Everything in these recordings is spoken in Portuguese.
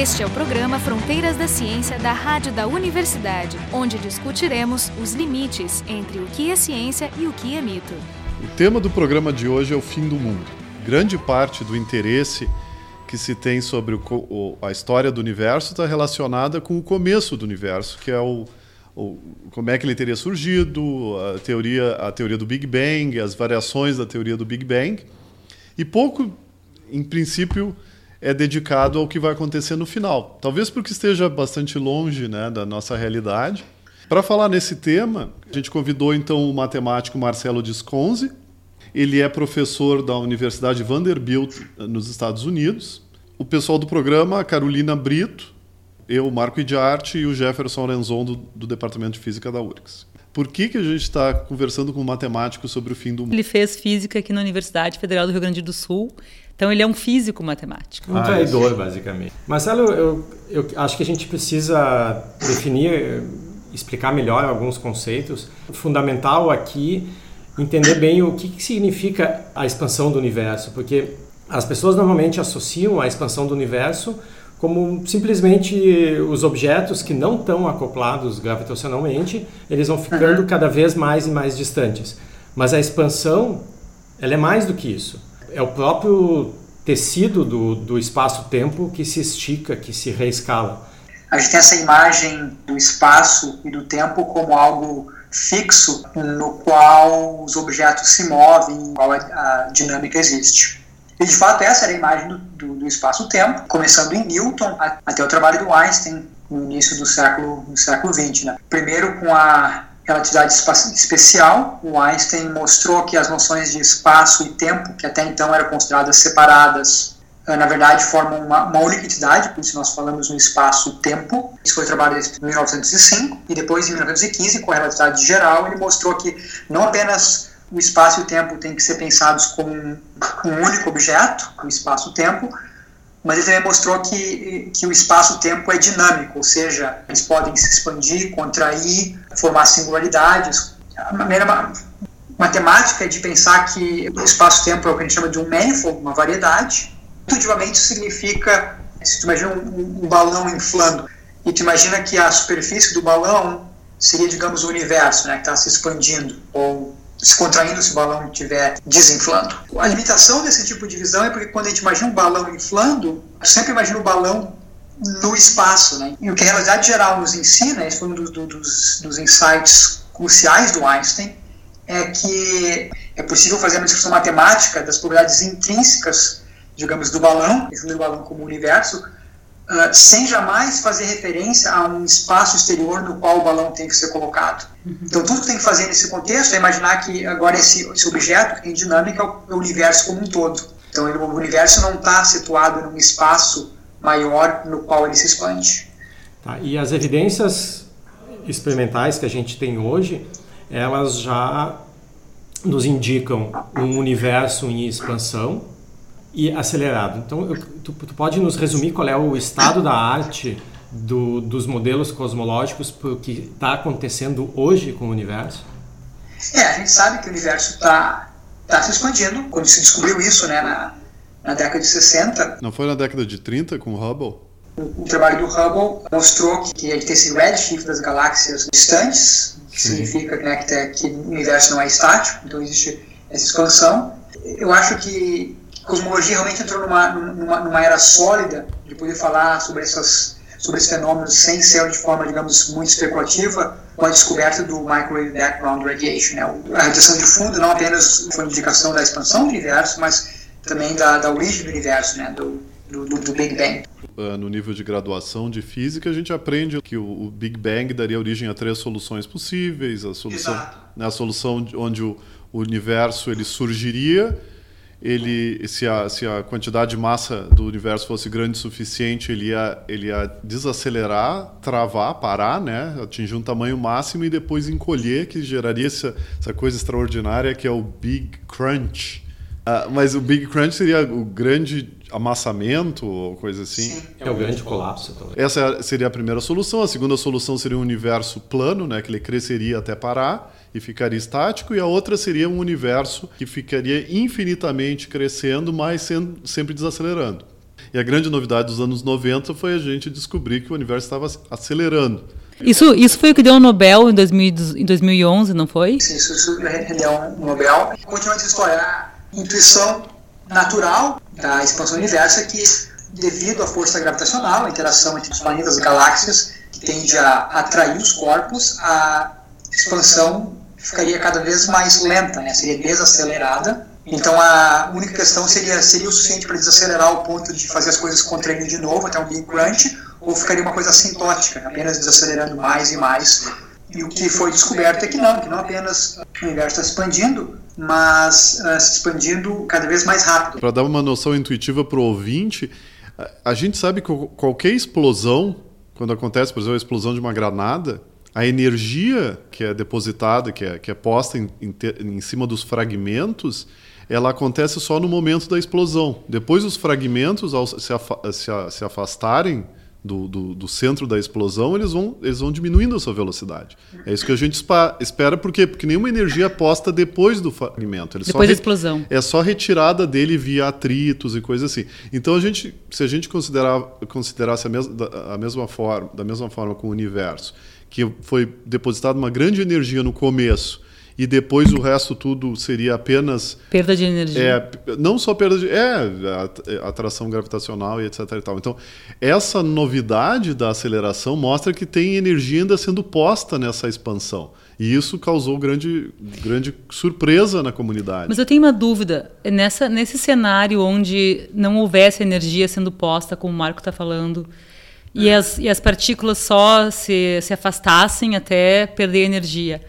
Este é o programa Fronteiras da Ciência da Rádio da Universidade, onde discutiremos os limites entre o que é ciência e o que é mito. O tema do programa de hoje é o fim do mundo. Grande parte do interesse que se tem sobre o, a história do universo está relacionada com o começo do universo, que é o, o, como é que ele teria surgido, a teoria, a teoria do Big Bang, as variações da teoria do Big Bang. E pouco, em princípio, é dedicado ao que vai acontecer no final. Talvez porque esteja bastante longe né, da nossa realidade. Para falar nesse tema, a gente convidou então o matemático Marcelo Disconzi. Ele é professor da Universidade Vanderbilt nos Estados Unidos. O pessoal do programa, Carolina Brito, eu, Marco Idiarte e o Jefferson Renzon do, do Departamento de Física da URGS. Por que, que a gente está conversando com um matemático sobre o fim do mundo? Ele fez física aqui na Universidade Federal do Rio Grande do Sul então ele é um físico matemático. Um ah, traidor, basicamente. Marcelo, eu, eu acho que a gente precisa definir, explicar melhor alguns conceitos. Fundamental aqui entender bem o que, que significa a expansão do universo, porque as pessoas normalmente associam a expansão do universo como simplesmente os objetos que não estão acoplados gravitacionalmente, eles vão ficando uhum. cada vez mais e mais distantes. Mas a expansão, ela é mais do que isso é o próprio tecido do, do espaço-tempo que se estica, que se reescala. A gente tem essa imagem do espaço e do tempo como algo fixo no qual os objetos se movem, qual a, dinâmica existe. E de fato essa era a imagem do, do, do espaço-tempo, começando em Newton até o trabalho do Einstein no início do século, do século XX. Né? Primeiro com a relatividade especial, o Einstein mostrou que as noções de espaço e tempo, que até então eram consideradas separadas, eh, na verdade formam uma, uma única entidade, por isso nós falamos no espaço-tempo. Isso foi trabalhado em 1905, e depois em 1915, com a relatividade geral, ele mostrou que não apenas o espaço e o tempo têm que ser pensados como um, um único objeto, o espaço-tempo, mas ele também mostrou que, que o espaço-tempo é dinâmico, ou seja, eles podem se expandir, contrair, formar singularidades. A maneira matemática é de pensar que o espaço-tempo é o que a gente chama de um manifold, uma variedade. Intuitivamente significa, se tu imagina um, um balão inflando, e tu imagina que a superfície do balão seria, digamos, o universo, né, que está se expandindo, ou se contraindo se o balão estiver desinflando. A limitação desse tipo de visão é porque quando a gente imagina um balão inflando, sempre imagina o balão no espaço. Né? E o que a realidade geral nos ensina, esse foi um dos, dos, dos insights cruciais do Einstein, é que é possível fazer uma discussão matemática das propriedades intrínsecas, digamos, do balão, do balão como universo, uh, sem jamais fazer referência a um espaço exterior no qual o balão tem que ser colocado. Então, tudo que tem que fazer nesse contexto é imaginar que agora esse, esse objeto que tem dinâmica é o, é universo como um todo. Então, ele, o universo não está situado num espaço maior no qual ele se expande. Tá, e as evidências experimentais que a gente tem hoje, elas já nos indicam um universo em expansão, e acelerado. Então, eu, tu, tu, pode nos resumir qual é o estado da arte do, dos modelos cosmológicos para o que está acontecendo hoje com o universo? É, a gente sabe que o universo está tá se expandindo. Quando se descobriu isso né, na, na década de 60. Não foi na década de 30 com o Hubble? O, o trabalho do Hubble mostrou que, que ele tem esse redshift das galáxias distantes, que Sim. significa né, que, que o universo não é estático, então existe essa expansão. Eu acho que cosmologia realmente entrou numa, numa, numa era sólida de poder falar sobre essas sobre esses fenômenos sem ser de forma, digamos, muito especulativa, com a descoberta do Microwave Background Radiation. Né? A radiação de fundo não apenas foi uma indicação da expansão do universo, mas também da, da origem do universo, né? do, do, do, Big Bang. Ah, no nível de graduação de física, a gente aprende que o, Big Bang daria origem a três soluções possíveis. A solução, né, a solução onde o universo ele surgiria ele, se a, se a quantidade de massa do universo fosse grande o suficiente, ele ia, ele ia desacelerar, travar, parar, né? atingir um tamanho máximo e depois encolher, que geraria essa, essa coisa extraordinária que é o Big Crunch. Uh, mas o Big Crunch seria o grande amassamento ou coisa assim? Sim, é o grande colapso. Também. Essa seria a primeira solução. A segunda solução seria um universo plano, né, que ele cresceria até parar e ficaria estático, e a outra seria um universo que ficaria infinitamente crescendo, mas sendo, sempre desacelerando. E a grande novidade dos anos 90 foi a gente descobrir que o universo estava acelerando. Isso, isso foi o que deu o Nobel em, 2000, em 2011, não foi? Sim, isso, isso deu um Nobel. Continuando essa história, a intuição natural da expansão do universo é que, devido à força gravitacional, a interação entre os planetas e galáxias, que tende a atrair os corpos, a expansão ficaria cada vez mais lenta, né? seria desacelerada. Então a única questão seria seria o suficiente para desacelerar ao ponto de fazer as coisas contraindo de novo até um Big Crunch, ou ficaria uma coisa assintótica, apenas desacelerando mais e mais. E o que foi descoberto é que não, que não apenas o universo está expandindo, mas uh, se expandindo cada vez mais rápido. Para dar uma noção intuitiva para o ouvinte, a gente sabe que qualquer explosão, quando acontece, por exemplo, a explosão de uma granada, a energia que é depositada, que é, que é posta em, em, em cima dos fragmentos, ela acontece só no momento da explosão. Depois os fragmentos, ao se, afa se, afastarem do, do, do, centro da explosão, eles vão, eles vão diminuindo a sua velocidade. É isso que a gente espera, por quê? Porque nenhuma energia é posta depois do fragmento. Ele depois da explosão. É só retirada dele via atritos e coisas assim. Então, a gente, se a gente considerar, considerasse a, mes a mesma forma, da mesma forma com o universo, que foi depositada uma grande energia no começo, e depois o resto tudo seria apenas perda de energia. É, não só perda de é atração gravitacional e etc e tal. Então, essa novidade da aceleração mostra que tem energia ainda sendo posta nessa expansão. E isso causou grande, grande surpresa na comunidade. Mas eu tenho uma dúvida. Nessa, nesse cenário onde não houvesse energia sendo posta, como o Marco está falando, e, as, e as partículas só se, se afastassem até perder energia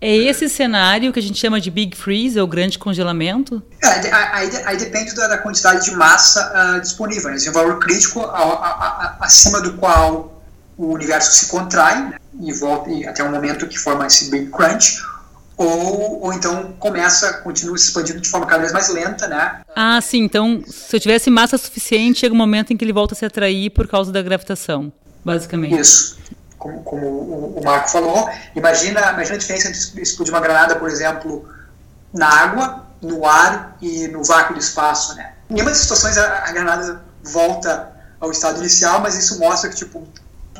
é esse cenário que a gente chama de Big Freeze, ou grande congelamento? É, aí, aí, depende da, quantidade de massa uh, disponível. Né? É um valor crítico a, a, a, acima do qual o universo se contrai né? e volta e até um momento que forma esse Big Crunch, ou, ou então começa, continua se expandindo de forma cada vez mais lenta, né? Ah, sim. Então, se eu tivesse massa suficiente, chega um momento em que ele volta a se atrair por causa da gravitação, basicamente. Isso como, como o, Marco falou, imagina, imagina a diferença entre explodir uma granada, por exemplo, na água, no ar e no vácuo do espaço, né? Em nenhuma das situações a, a granada volta ao estado inicial, mas isso mostra que, tipo,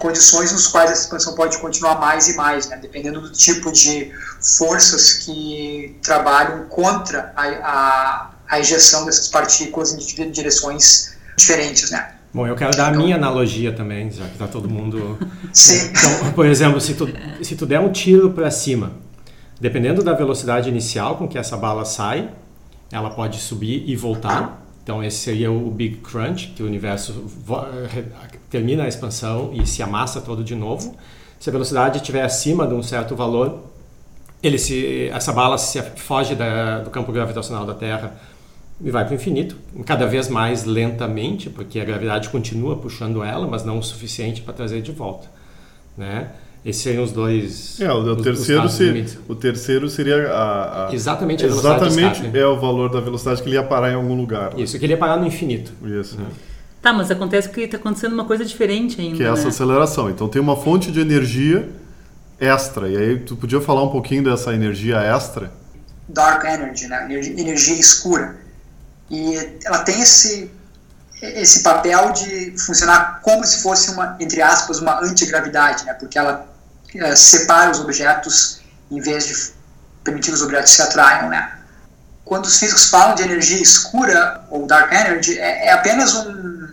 condições nos quais essa expansão pode continuar mais e mais, né? dependendo do tipo de forças que trabalham contra a, a, a ejeção dessas partículas em direções diferentes, né? Bom, eu quero dar a minha analogia também, já que está todo mundo. Sim. Então, por exemplo, se tu, se tu der um tiro para cima, dependendo da velocidade inicial com que essa bala sai, ela pode subir e voltar. Então, esse seria o Big Crunch, que o universo termina a expansão e se amassa todo de novo. Se a velocidade estiver acima de um certo valor, ele se, essa bala se foge da, do campo gravitacional da Terra e vai para o infinito, cada vez mais lentamente, porque a gravidade continua puxando ela, mas não o suficiente para trazer de volta, né? Esses seriam os dois. É, o, os, terceiro, os seria, o terceiro seria a, a exatamente a velocidade exatamente é o valor da velocidade que ele ia parar em algum lugar. Né? Isso, que ele ia parar no infinito. Isso. Uhum. Tá, mas acontece que está acontecendo uma coisa diferente ainda. Que é essa né? aceleração. Então tem uma fonte de energia extra. E aí tu podia falar um pouquinho dessa energia extra? Dark energy, né? energia escura e ela tem esse, esse papel de funcionar como se fosse uma, entre aspas, uma antigravidade, né? porque ela é, separa os objetos em vez de permitir que os objetos se atraiam. Né? Quando os físicos falam de energia escura, ou dark energy, é, é apenas um,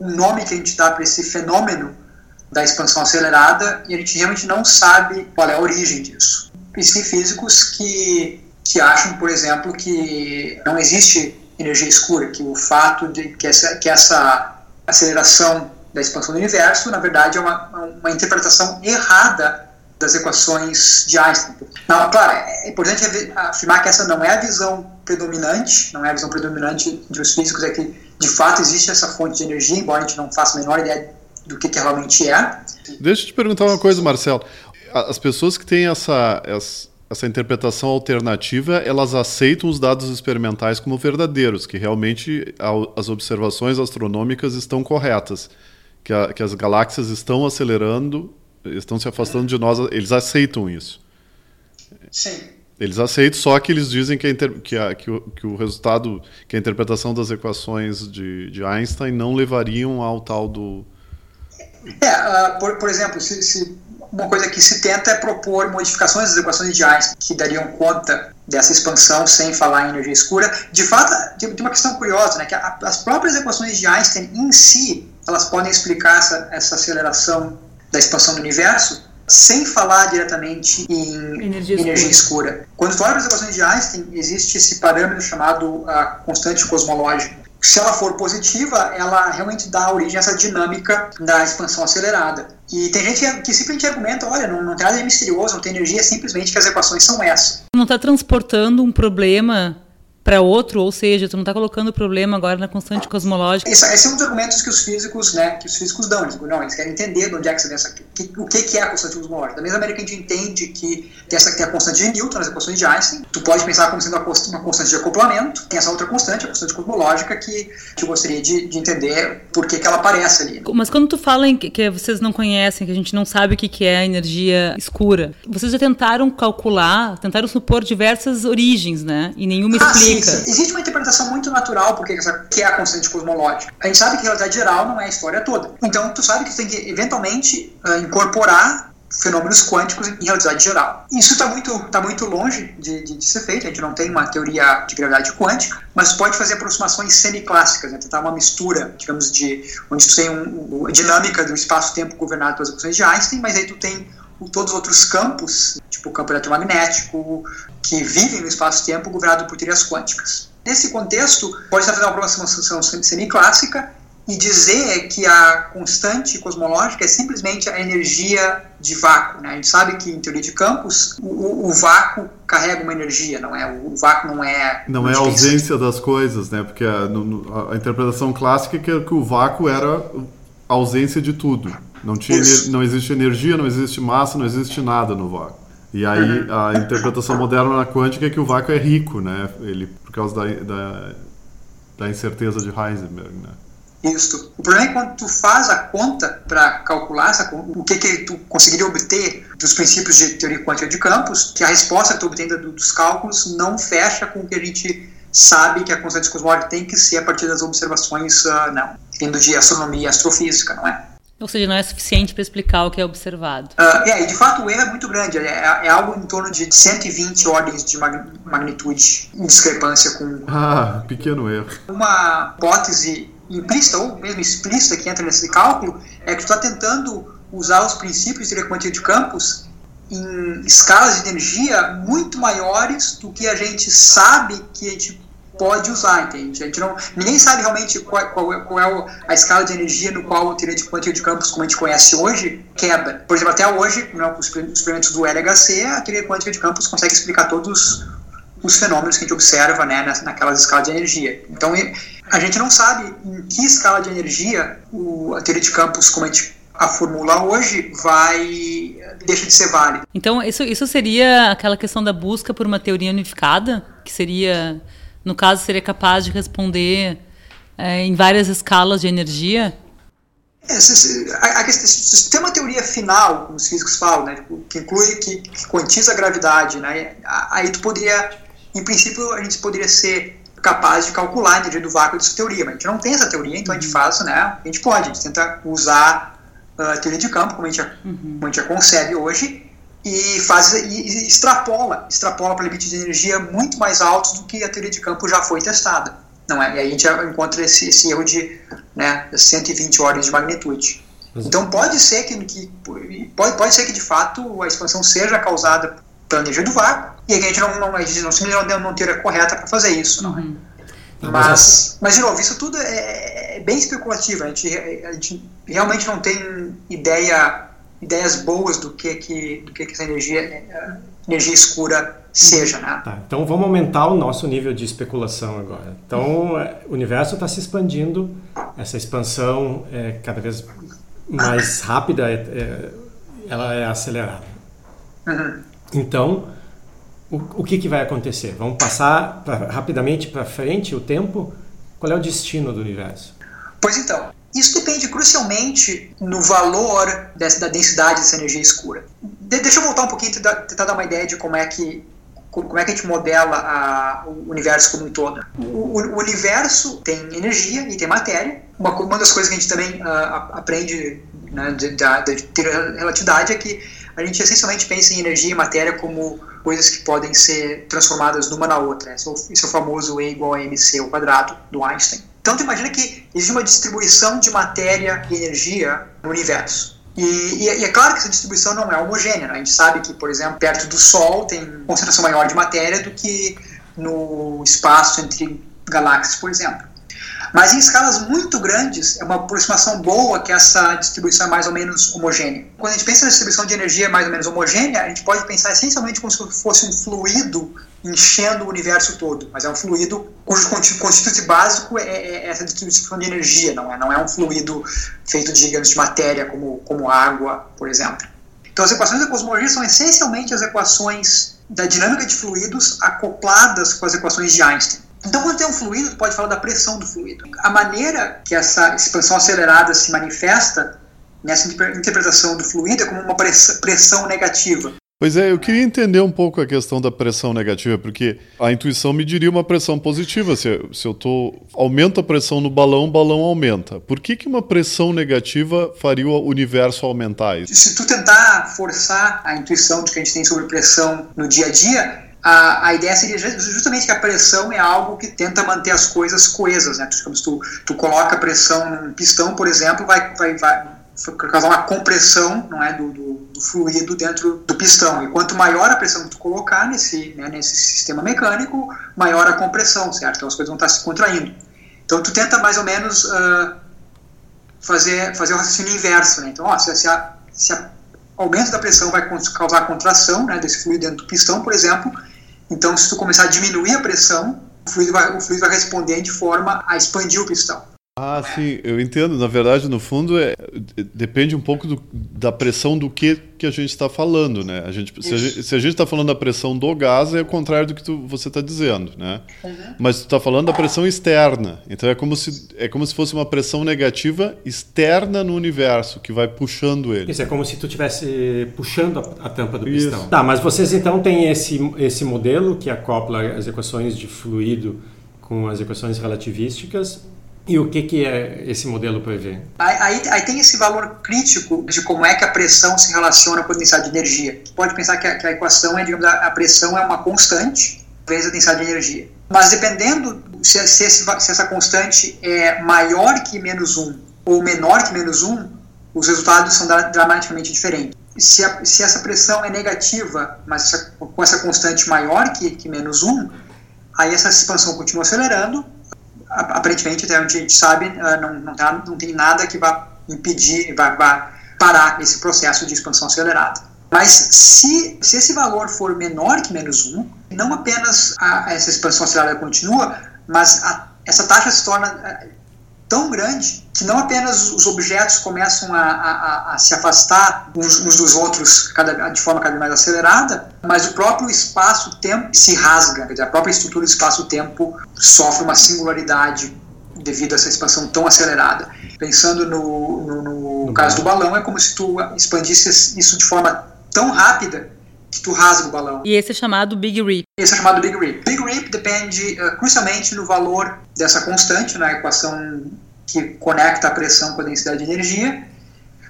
um nome que a gente dá para esse fenômeno da expansão acelerada e a gente realmente não sabe qual é a origem disso. Existem físicos que, que acham, por exemplo, que não existe energia escura, que o fato de que essa, que essa aceleração da expansão do universo, na verdade, é uma, uma interpretação errada das equações de Einstein. Não, claro, é importante afirmar que essa não é a visão predominante, não é a visão predominante entre os físicos, é que de fato existe essa fonte de energia, embora a gente não faça a menor ideia do que, que realmente é. Deixa eu te perguntar uma coisa, Marcelo. As pessoas que têm essa essa interpretação alternativa, elas aceitam os dados experimentais como verdadeiros, que realmente as observações astronômicas estão corretas, que, a, que as galáxias estão acelerando, estão se afastando de nós, eles aceitam isso. Sim. Eles aceitam, só que eles dizem que, a que, a, que, o, que, o, resultado, que a interpretação das equações de, de Einstein não levariam ao tal do. É, uh, por, por exemplo, se, se, uma coisa que se tenta é propor modificações das equações de Einstein que dariam conta dessa expansão sem falar em energia escura. De fato, tem uma questão curiosa, né, que a, as próprias equações de Einstein em si, elas podem explicar essa, essa aceleração da expansão do universo, sem falar diretamente em energia, energia escura. escura. Quando tu olha para as equações de Einstein, existe esse parâmetro chamado a constante cosmológica. Se ela for positiva, ela realmente dá origem a essa dinâmica da expansão acelerada. E tem gente que simplesmente argumenta, olha, não, não tem nada de misterioso, não tem energia, é simplesmente que as equações são essas. Não está transportando um problema para outro, ou seja, tu não está colocando o problema agora na constante cosmológica. Esse, esse, é um dos argumentos que os físicos, né, que os físicos dão. Eles, não, eles querem entender de onde é que você vem essa, que, o que, que é a constante cosmológica. Da mesma maneira que a gente entende que tem, essa, tem a constante de Newton nas equações de Einstein, tu pode pensar como sendo uma constante de acoplamento, tem essa outra constante, a constante cosmológica, que, que eu gostaria de, de entender por que, que ela aparece ali. Mas quando tu fala em que, que vocês não conhecem, que a gente não sabe o que, que é a energia escura, vocês já tentaram calcular, tentaram supor diversas origens, né? E nenhuma ah, explica. Sim, sim. Existe uma interpretação muito natural porque essa, que é a constante cosmológica. A gente sabe que a realidade geral não é a história toda. Então, tu sabe que tu tem que, eventualmente, uh, incorporar fenômenos quânticos em realidade geral. Isso está muito, tá muito longe de, de, de, ser feito, a gente não tem uma teoria de gravidade quântica, mas pode fazer aproximações semiclássicas, né? tentar uma mistura, digamos, de onde tu tem um, um, a dinâmica do espaço-tempo governado pelas equações de Einstein, mas aí tu tem todos os outros campos, tipo o campo eletromagnético, que vivem no espaço-tempo governado por teorias quânticas. Nesse contexto, pode estar fazendo uma aproximação semiclássica e dizer que a constante cosmológica é simplesmente a energia de vácuo. Né? A gente sabe que, em teoria de campos, o, o vácuo carrega uma energia, não é? O, o vácuo não é... Não é a ausência das coisas, né? Porque a, no, a, interpretação clássica é que, que o vácuo era ausência de tudo. Não, tinha, não existe energia, não existe massa, não existe nada no vácuo. E aí uhum. a interpretação moderna na quântica é que o vácuo é rico, né? Ele, por causa da, da, da incerteza de Heisenberg, né? Isso. O problema é quando tu faz a conta para calcular essa, o que, que tu conseguiria obter dos princípios de teoria quântica de campos, que a resposta que tu obtém dos cálculos não fecha com o que a gente sabe que a constante cosmológica tem que ser a partir das observações, uh, não, vindo de astronomia e astrofísica, não é? Ou seja, não é suficiente para explicar o que é observado. Uh, é, e de fato o erro é muito grande. É, é, algo em torno de 120 ordens de magnitude em discrepância com. Ah, pequeno erro. Uma hipótese implícita ou mesmo explícita que entra nesse cálculo é que tu está tentando usar os princípios de teoria de campos em escalas de energia muito maiores do que a gente sabe que a gente pode usar, entende? A gente não, ninguém sabe realmente qual, qual, é, qual é a escala de energia no qual a teoria de quântica de campos, como a gente conhece hoje, quebra. Por exemplo, até hoje, né, os experimentos do LHC, a teoria quântica de campos consegue explicar todos os fenômenos que a gente observa né, naquelas escalas de energia. Então, a gente não sabe em que escala de energia o, a teoria de campos, como a gente a formula hoje, vai deixa de ser válida. Então, isso, isso seria aquela questão da busca por uma teoria unificada, que seria no caso, seria capaz de responder é, em várias escalas de energia? É, se, se, a, a, se tem uma teoria final, como os físicos falam, né, tipo, que inclui, que, que quantiza a gravidade, né, aí tu poderia, em princípio, a gente poderia ser capaz de calcular a energia do vácuo dessa teoria, mas a gente não tem essa teoria, então a gente uhum. faz, né, a gente pode, a gente tenta usar a teoria de campo, como a gente, uhum. como a gente já concebe hoje, e faz e extrapola, extrapola para limites de energia muito mais altos do que a teoria de campo já foi testada, não é? E aí a gente encontra esse, esse erro de né, 120 ordens de magnitude. Então pode ser que, que, pode, pode ser que de fato a expansão seja causada pela energia do vácuo e a gente não, não, a gente não simplesmente não tem a teoria correta para fazer isso, não é? Uhum. Mas, mas, de novo, isso tudo é, é bem especulativo. A gente, a gente realmente não tem ideia ideias boas do que que, do que, que essa energia, eh, energia escura seja, né? Tá, então vamos aumentar o nosso nível de especulação agora. Então eh, o universo está se expandindo, essa expansão é cada vez mais rápida, é, é, ela é acelerada. Uhum. Então o, o que, que vai acontecer? Vamos passar pra, rapidamente para frente o tempo. Qual é o destino do universo? Pois então, isso depende crucialmente no valor dessa, da densidade dessa energia escura. De, deixa eu voltar um pouquinho e tentar, tentar dar uma ideia de como é que como é que a gente modela a, o universo como um todo? O, o, universo tem energia e tem matéria. Uma, uma das coisas que a gente também uh, aprende né, de ter relatividade é que a gente essencialmente pensa em energia e matéria como coisas que podem ser transformadas numa na outra. Esse é o, esse é o famoso E igual a mc ao quadrado do Einstein. Então, tu imagina que existe uma distribuição de matéria e energia no universo. E, e, e, é claro que essa distribuição não é homogênea. Né? A gente sabe que, por exemplo, perto do Sol tem concentração maior de matéria do que no espaço entre galáxias, por exemplo. Mas em escalas muito grandes, é uma aproximação boa que essa distribuição é mais ou menos homogênea. Quando a gente pensa na distribuição de energia mais ou menos homogênea, a gente pode pensar essencialmente como se fosse um fluido enchendo o universo todo, mas é um fluido cujo constituinte básico é, é, é essa distribuição de energia, não é, não é um fluido feito, digamos, de matéria, como, como água, por exemplo. Então, as equações da cosmologia são essencialmente as equações da dinâmica de fluidos acopladas com as equações de Einstein. Então, quando tem um fluido, pode falar da pressão do fluido. A maneira que essa expansão acelerada se manifesta nessa interpretação do fluido é como uma pressão negativa. Pois é, eu queria entender um pouco a questão da pressão negativa, porque a intuição me diria uma pressão positiva. Se, se eu tô, aumento a pressão no balão, o balão aumenta. Por que, que uma pressão negativa faria o universo aumentar? Isso? Se tu tentar forçar a intuição de que a gente tem sobre pressão no dia a dia, a, a ideia seria justamente que a pressão é algo que tenta manter as coisas coesas. Né? Tu, tu, tu coloca pressão num pistão, por exemplo, vai, vai, vai causar uma compressão não é, do, do, do, fluido dentro do pistão. E quanto maior a pressão que tu colocar nesse, né, nesse sistema mecânico, maior a compressão, certo? Então as coisas vão estar se contraindo. Então tu tenta mais ou menos uh, fazer, fazer o raciocínio inverso. Né? Então, ó, se, se, a, se a aumento da pressão vai causar contração né, desse fluido dentro do pistão, por exemplo, então se tu começar a diminuir a pressão, o fluido vai, o fluido vai responder de forma a expandir o pistão. Ah, sim, eu entendo. Na verdade, no fundo, é, depende um pouco do, da pressão do que, que a gente está falando, né? A gente, se, a gente, está falando da pressão do gás, é o contrário do que tu, você está dizendo, né? Uhum. Mas tu está falando da pressão externa. Então é como, se, é como se fosse uma pressão negativa externa no universo, que vai puxando ele. Isso, é como se tu estivesse puxando a, a, tampa do Isso. pistão. Tá, mas vocês então têm esse, esse modelo que acopla as equações de fluido com as equações relativísticas e o que, que é esse modelo prevê? Aí, aí, tem esse valor crítico de como é que a pressão se relaciona com a densidade de energia. Pode pensar que a, que a equação é, digamos, a, pressão é uma constante vezes a densidade de energia. Mas dependendo se, se, esse, se essa constante é maior que menos 1 ou menor que menos 1, os resultados são dramaticamente diferentes. Se, a, se essa pressão é negativa, mas essa, com essa constante maior que, que menos 1, aí essa expansão continua acelerando aparentemente, até onde a gente sabe, ah, não, não, tá, não tem nada que vá impedir, vá, vá parar esse processo de expansão acelerada. Mas se, se esse valor for menor que menos 1, não apenas a, essa expansão acelerada continua, mas a, essa taxa se torna ah, tão grande que não apenas os objetos começam a, a, a se afastar uns, uns, dos outros cada, de forma cada vez mais acelerada, mas o próprio espaço-tempo se rasga, dizer, a própria estrutura do espaço-tempo sofre uma singularidade devido a essa expansão tão acelerada. Pensando no, no, no, caso do balão, é como se tu expandisse isso de forma tão rápida que tu rasga o balão. E esse é chamado Big Rip. Esse é chamado Big Rip. Big Rip depende uh, crucialmente no valor dessa constante, na equação que conecta a pressão com a densidade de energia.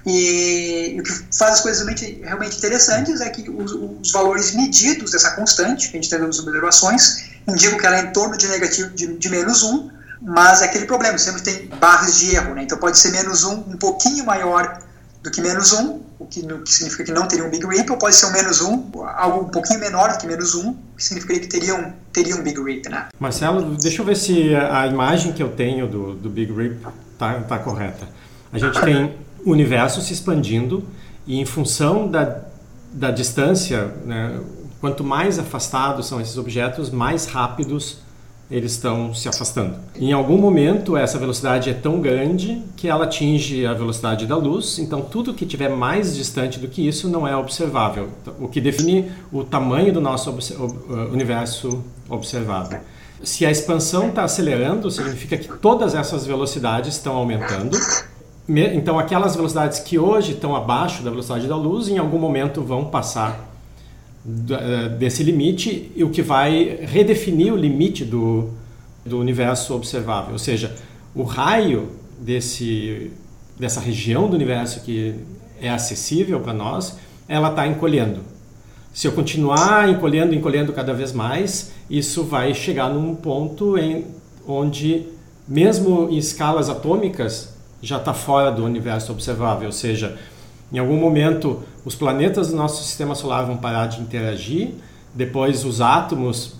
E, e o que faz as coisas realmente, realmente interessantes é que os, os, valores medidos dessa constante, que a gente tem nas observações, indicam que ela é em torno de negativo de, de menos 1, mas é aquele problema, sempre tem barras de erro, né? então pode ser menos 1 um pouquinho maior do que menos 1, o que, o que significa que não teria um Big Rip, ou pode ser um menos 1, algo um pouquinho menor do que menos 1, que significaria que teria um, teria um Big Rip, né? Marcelo, deixa eu ver se a imagem que eu tenho do, do Big Rip está tá correta. A gente tem o universo se expandindo e em função da, da distância, né, quanto mais afastados são esses objetos, mais rápidos eles estão se afastando. Em algum momento, essa velocidade é tão grande que ela atinge a velocidade da luz, então tudo que estiver mais distante do que isso não é observável, o que define o tamanho do nosso uh, universo observável. Se a expansão está acelerando, significa que todas essas velocidades estão aumentando. Então, aquelas velocidades que hoje estão abaixo da velocidade da luz, em algum momento vão passar eh, desse limite e o que vai redefinir o limite do, do universo observável. Ou seja, o raio desse, dessa região do universo que é acessível para nós, ela está encolhendo. Se eu continuar encolhendo, encolhendo cada vez mais, isso vai chegar num ponto em onde, mesmo em escalas atômicas, já está fora do universo observável. Ou seja, em algum momento os planetas do nosso sistema solar vão parar de interagir, depois os átomos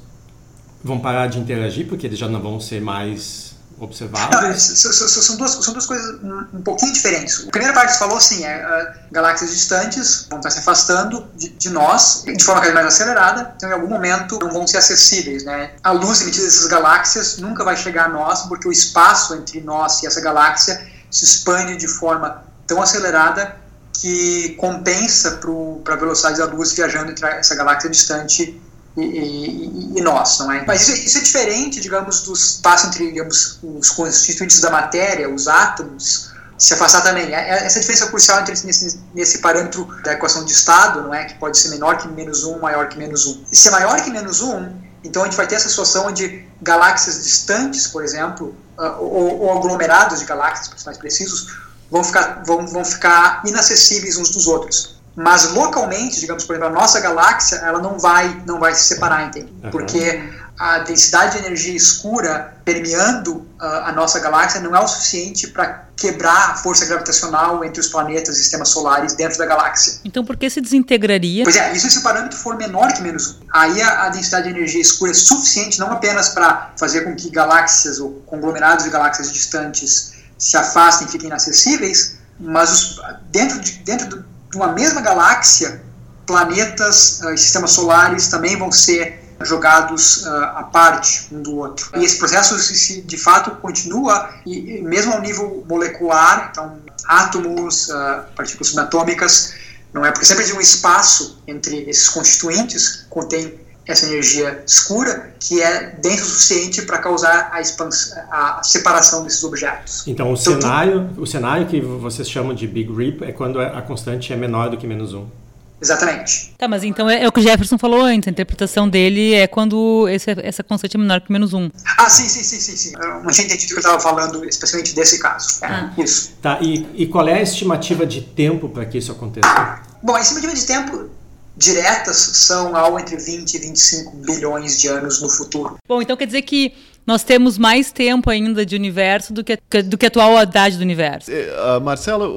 vão parar de interagir porque eles já não vão ser mais observáveis? Não, são, duas, são duas coisas um, pouquinho diferentes. A primeira parte que você falou, sim, é uh, galáxias distantes vão estar se afastando de, de, nós de forma cada vez mais acelerada, então em algum momento não vão ser acessíveis. Né? A luz emitida dessas galáxias nunca vai chegar a nós, porque o espaço entre nós e essa galáxia se expande de forma tão acelerada que compensa para a velocidade da luz viajando entre essa galáxia distante e, e, e, nós, não é? Mas isso, isso, é diferente, digamos, do espaço entre digamos, os constituintes da matéria, os átomos, se afastar também. É, é, essa diferença crucial entre nesse, nesse parâmetro da equação de estado, não é? Que pode ser menor que menos um, maior que menos um. E se é maior que menos um, então a gente vai ter essa situação onde galáxias distantes, por exemplo, uh, ou, ou aglomerados de galáxias, para ser mais precisos, vão ficar, vão, vão ficar inacessíveis uns dos outros mas localmente, digamos, por exemplo, a nossa galáxia, ela não vai, não vai se separar, entende? Uhum. Porque a densidade de energia escura permeando uh, a nossa galáxia não é o suficiente para quebrar a força gravitacional entre os planetas e sistemas solares dentro da galáxia. Então, por que se desintegraria? Pois é, isso se o parâmetro for menor que menos 1. Aí a, a densidade de energia escura é suficiente não apenas para fazer com que galáxias ou conglomerados de galáxias distantes se afastem fiquem inacessíveis, mas os, dentro, de, dentro de uma mesma galáxia, planetas uh, e sistemas solares também vão ser jogados uh, à parte um do outro. E esse processo, se, de fato, continua, e, mesmo ao nível molecular, então, átomos, uh, partículas subatômicas, não é? Porque sempre tem um espaço entre esses constituintes contém essa energia escura que é denso o suficiente para causar a, expansão, a separação desses objetos. Então, o, então, cenário, tu... o cenário que vocês chamam de Big Rip é quando a constante é menor do que menos 1. Exatamente. Tá, mas então é, é, o que o Jefferson falou antes. A interpretação dele é quando esse, essa constante é menor que menos 1. Ah, sim, sim, sim, sim. sim. Eu não tinha entendido o que eu estava falando, especialmente desse caso. É, ah. Isso. Tá, e, e qual é a estimativa de tempo para que isso aconteça? Bom, a estimativa de tempo diretas são algo entre 20 e 25 bilhões de anos no futuro. Bom, então quer dizer que nós temos mais tempo ainda de universo do que, do que a atual idade do universo. Uh, Marcela,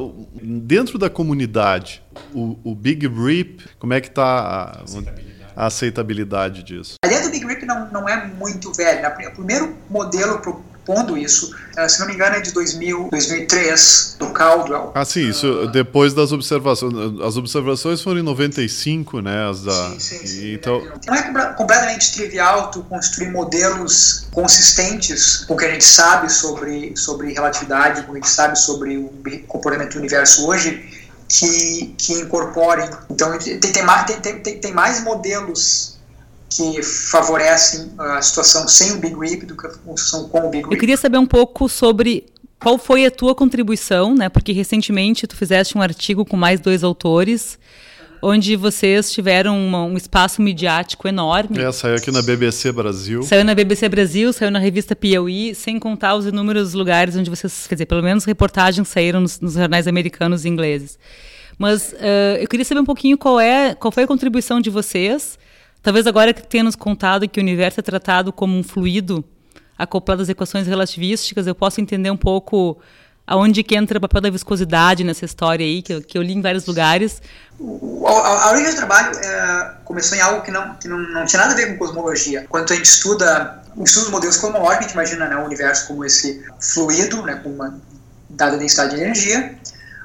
dentro da comunidade, o, o Big Rip, como é que está a, a, aceitabilidade disso? A ideia do Big Rip não, não é muito velha. Né? O primeiro modelo propondo isso. Uh, se não me engano, é de 2000, 2003, do Caldwell. Ah, sim, isso depois das observações. As observações foram em 95, né? As da, sim, sim, sim. Então... Não é completamente trivial tu construir modelos consistentes com o que a gente sabe sobre, sobre relatividade, com o que a gente sabe sobre o comportamento do universo hoje, que, que incorporem. Então, tem, tem, tem, tem, tem mais modelos que favorecem a situação sem o Big Rip do que a situação com o Big Rip. Eu queria saber um pouco sobre qual foi a tua contribuição, né? Porque recentemente tu fizeste um artigo com mais dois autores, onde vocês tiveram uma, um espaço midiático enorme. É, saiu aqui na BBC Brasil. Saiu na BBC Brasil, saiu na revista Piauí, sem contar os inúmeros lugares onde vocês, quer dizer, pelo menos reportagens saíram nos, nos jornais americanos e ingleses. Mas uh, eu queria saber um pouquinho qual é, qual foi a contribuição de vocês Talvez agora que tenha nos contado que o universo é tratado como um fluido acoplado às equações relativísticas, eu posso entender um pouco aonde que entra o papel da viscosidade nessa história aí, que eu, que eu li em vários lugares. O, a, origem do trabalho é, começou em algo que, não, que não, não tinha nada a ver com cosmologia. Quando a gente estuda, estuda os modelos cosmológicos, a gente imagina né, o universo como esse fluido, né, com uma dada densidade de energia,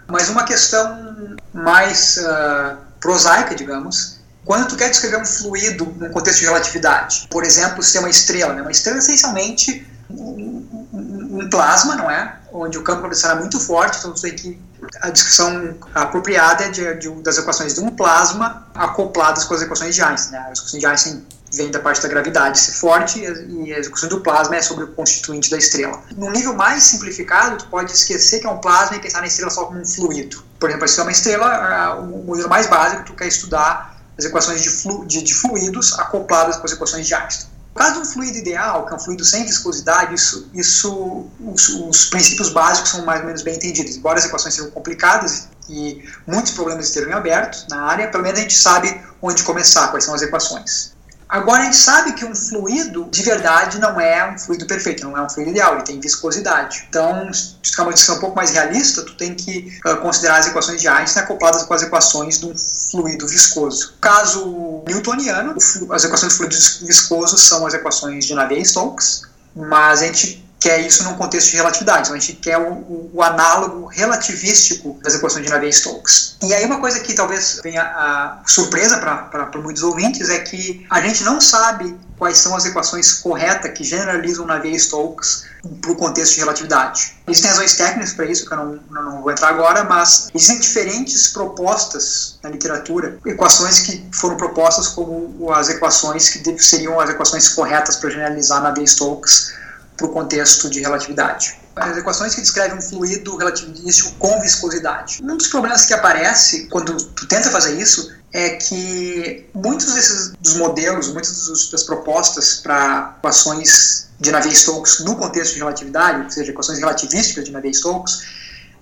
mas uma questão mais uh, prosaica, digamos, quando tu quer descrever um fluido num contexto de relatividade, por exemplo, ser uma estrela, né? uma estrela é essencialmente um, um, um plasma, não é? Onde o campo gravitacional é muito forte, então tu tem que a descrição apropriada é de, de, das equações de um plasma acopladas com as equações de Einstein. Né? As equações de Einstein vêm da parte da gravidade ser forte e a equação do plasma é sobre o constituinte da estrela. No nível mais simplificado, tu pode esquecer que é um plasma e pensar na estrela só como um fluido. Por exemplo, se é uma estrela, o modelo mais básico tu quer estudar as equações de, flu, de, de fluidos acopladas com as equações de Einstein. No caso de um fluido ideal, que é um fluido sem viscosidade, isso, isso os, os, princípios básicos são mais ou menos bem entendidos. Embora as equações sejam complicadas e muitos problemas estejam abertos na área, pelo menos a gente sabe onde começar, quais são as equações. Agora, a gente sabe que um fluido, de verdade, não é um fluido perfeito, não é um fluido ideal, ele tem viscosidade. Então, se tu uma discussão um pouco mais realista, tu tem que uh, considerar as equações de Einstein acopladas com as equações do fluido viscoso. No caso newtoniano, as equações do fluido viscoso são as equações de Navier-Stokes, mas a gente quer isso num contexto de relatividade. Então a gente quer o, o, o análogo relativístico das equações de Navier-Stokes. E aí uma coisa que talvez venha a surpresa para muitos ouvintes é que a gente não sabe quais são as equações corretas que generalizam Navier-Stokes para o contexto de relatividade. Existem razões técnicas para isso, que eu não, não, vou entrar agora, mas existem diferentes propostas na literatura, equações que foram propostas como as equações que seriam as equações corretas para generalizar Navier-Stokes para o contexto de relatividade. As equações que descrevem um fluido relativístico com viscosidade. Um dos problemas que aparece quando tu tenta fazer isso é que muitos desses dos modelos, muitas das propostas para equações de Navier-Stokes no contexto de relatividade, ou seja, equações relativísticas de Navier-Stokes,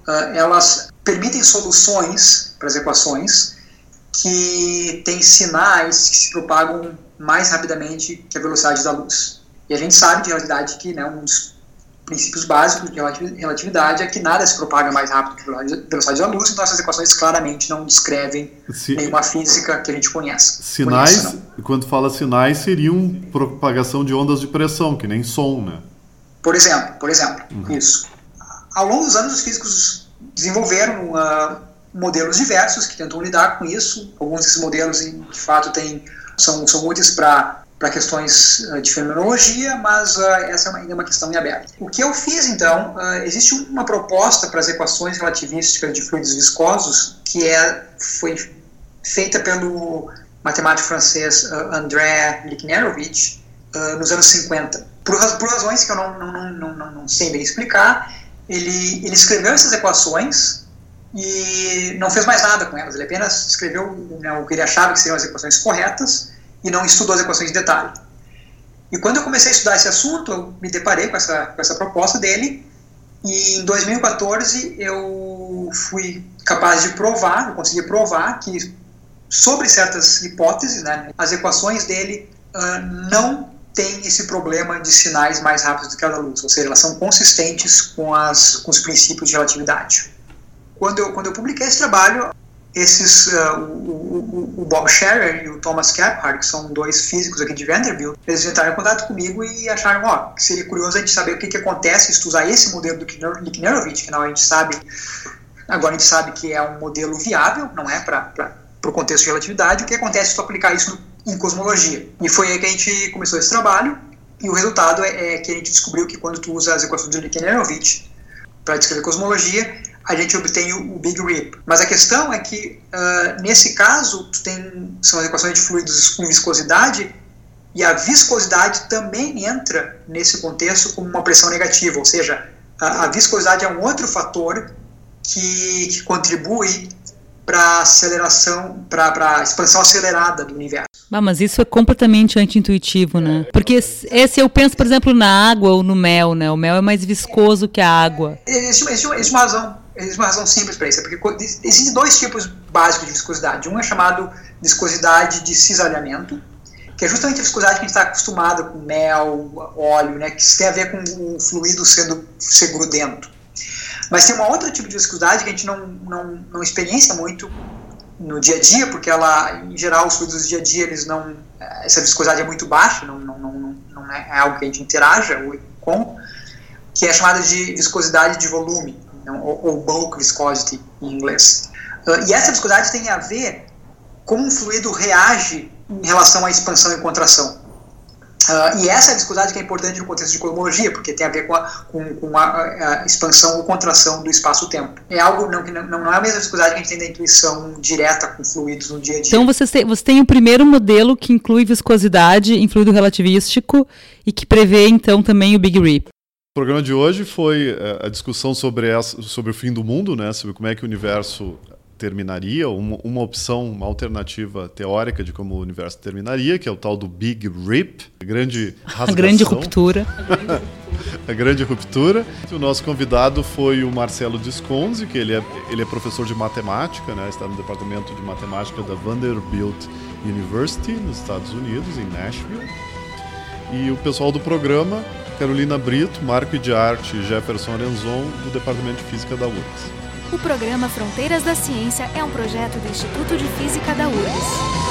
uh, elas permitem soluções para as equações que têm sinais que se propagam mais rapidamente que a velocidade da luz. E a gente sabe de realidade que né, um dos princípios básicos de relatividade é que nada se propaga mais rápido que a velocidade da luz, então essas equações claramente não descrevem se, nenhuma física que a gente conheça. Sinais, conheça, quando fala sinais, seriam propagação de ondas de pressão, que nem som, né? Por exemplo, por exemplo, uhum. isso. Ao longo dos anos, os físicos desenvolveram uh, modelos diversos que tentam lidar com isso. Alguns desses modelos, de fato, têm, são, são úteis para para questões uh, de fenomenologia, mas uh, essa é ainda é uma questão em aberto. O que eu fiz então, uh, existe uma proposta para as equações relativísticas de fluidos viscosos que é, foi feita pelo matemático francês André Liknerovich nos anos 50. Por, por razões que eu não, não, não, não, não sei bem explicar, ele, ele escreveu essas equações e não fez mais nada com elas. Ele apenas escreveu né, o que ele achava que seriam as equações corretas e não estudou as equações em detalhe. E quando eu comecei a estudar esse assunto, eu me deparei com essa, com essa proposta dele, e em 2014 eu fui capaz de provar, eu consegui provar que sobre certas hipóteses, né, as equações dele uh, não têm esse problema de sinais mais rápidos do que a da luz, ou seja, elas são consistentes com, as, com os princípios de relatividade. Quando eu, quando eu publiquei esse trabalho, esses, uh, o, o, Bob Scherer e o Thomas Kephart, que são dois físicos aqui de Vanderbilt, eles entraram em contato comigo e acharam, ó, que seria curioso a gente saber o que, que acontece se tu usar esse modelo do Liknerovich, que não a gente sabe, agora a gente sabe que é um modelo viável, não é, para o contexto de relatividade, o que acontece se tu aplicar isso no, em cosmologia. E foi aí que a gente começou esse trabalho, e o resultado é, é que a gente descobriu que quando tu usa as equações de Liknerovich para descrever cosmologia, a gente obtém o, o Big Rip. Mas a questão é que, uh, nesse caso, tem, são as equações de fluidos com viscosidade, e a viscosidade também entra nesse contexto como uma pressão negativa, ou seja, a, a viscosidade é um outro fator que, que contribui para a aceleração, para a expansão acelerada do universo. Ah, mas isso é completamente anti-intuitivo, né? Porque esse eu penso, por exemplo, na água ou no mel, né? O mel é mais viscoso que a água. Existe, existe, existe uma razão existe uma razão simples para isso, é porque existem dois tipos básicos de viscosidade. Um é chamado viscosidade de cisalhamento, que é justamente a viscosidade que a gente está acostumado com mel, óleo, né, que tem a ver com o fluido sendo grudento. Mas tem uma outra tipo de viscosidade que a gente não, não, não experiencia muito no dia a dia, porque ela, em geral, os fluidos do dia a dia, eles não, essa viscosidade é muito baixa, não, não, não, não é algo que a gente interaja com, que é chamada de viscosidade de volume ou, bulk viscosity em inglês. Uh, e essa viscosidade tem a ver como um fluido reage em relação à expansão e contração. Uh, e essa é a viscosidade que é importante no contexto de cosmologia, porque tem a ver com a, com, com a, a expansão ou contração do espaço-tempo. É algo não, não, não é a mesma viscosidade que a gente tem da intuição direta com fluidos no dia a dia. Então você tem, você tem o primeiro modelo que inclui viscosidade em fluido relativístico e que prevê então também o Big Rip. O programa de hoje foi é, a discussão sobre, essa, sobre o fim do mundo, né? sobre como é que o universo terminaria, uma, uma opção, uma alternativa teórica de como o universo terminaria, que é o tal do Big Rip, a grande rasgação. A grande ruptura. a grande ruptura. O nosso convidado foi o Marcelo Disconzi, que ele é, ele é professor de matemática, né? está no departamento de matemática da Vanderbilt University, nos Estados Unidos, em Nashville. E o pessoal do programa, Carolina Brito, Marco de Arte e Jefferson Arenzon, do departamento de física da URGS. O programa Fronteiras da Ciência é um projeto do Instituto de Física da URGS.